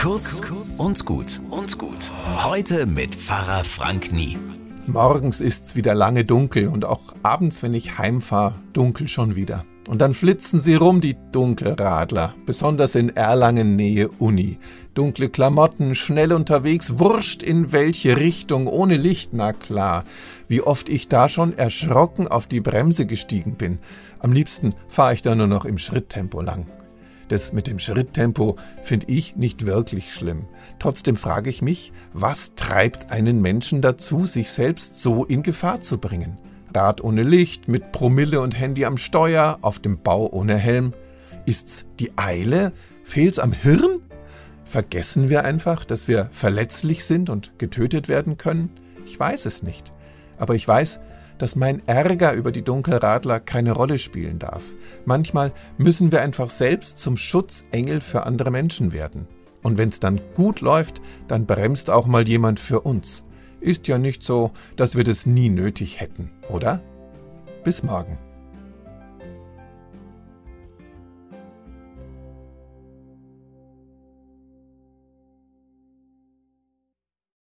Kurz und gut und gut. Heute mit Pfarrer Frank Nie. Morgens ist's wieder lange dunkel und auch abends, wenn ich heimfahre, dunkel schon wieder. Und dann flitzen sie rum, die Dunkelradler, besonders in Erlangen Nähe Uni. Dunkle Klamotten, schnell unterwegs, wurscht in welche Richtung, ohne Licht, na klar. Wie oft ich da schon erschrocken auf die Bremse gestiegen bin. Am liebsten fahre ich da nur noch im Schritttempo lang. Das mit dem Schritttempo finde ich nicht wirklich schlimm. Trotzdem frage ich mich, was treibt einen Menschen dazu, sich selbst so in Gefahr zu bringen? Rad ohne Licht, mit Promille und Handy am Steuer, auf dem Bau ohne Helm. Ist's die Eile? Fehlt's am Hirn? Vergessen wir einfach, dass wir verletzlich sind und getötet werden können? Ich weiß es nicht. Aber ich weiß, dass mein Ärger über die Dunkelradler keine Rolle spielen darf. Manchmal müssen wir einfach selbst zum Schutzengel für andere Menschen werden. Und wenn es dann gut läuft, dann bremst auch mal jemand für uns. Ist ja nicht so, dass wir das nie nötig hätten, oder? Bis morgen.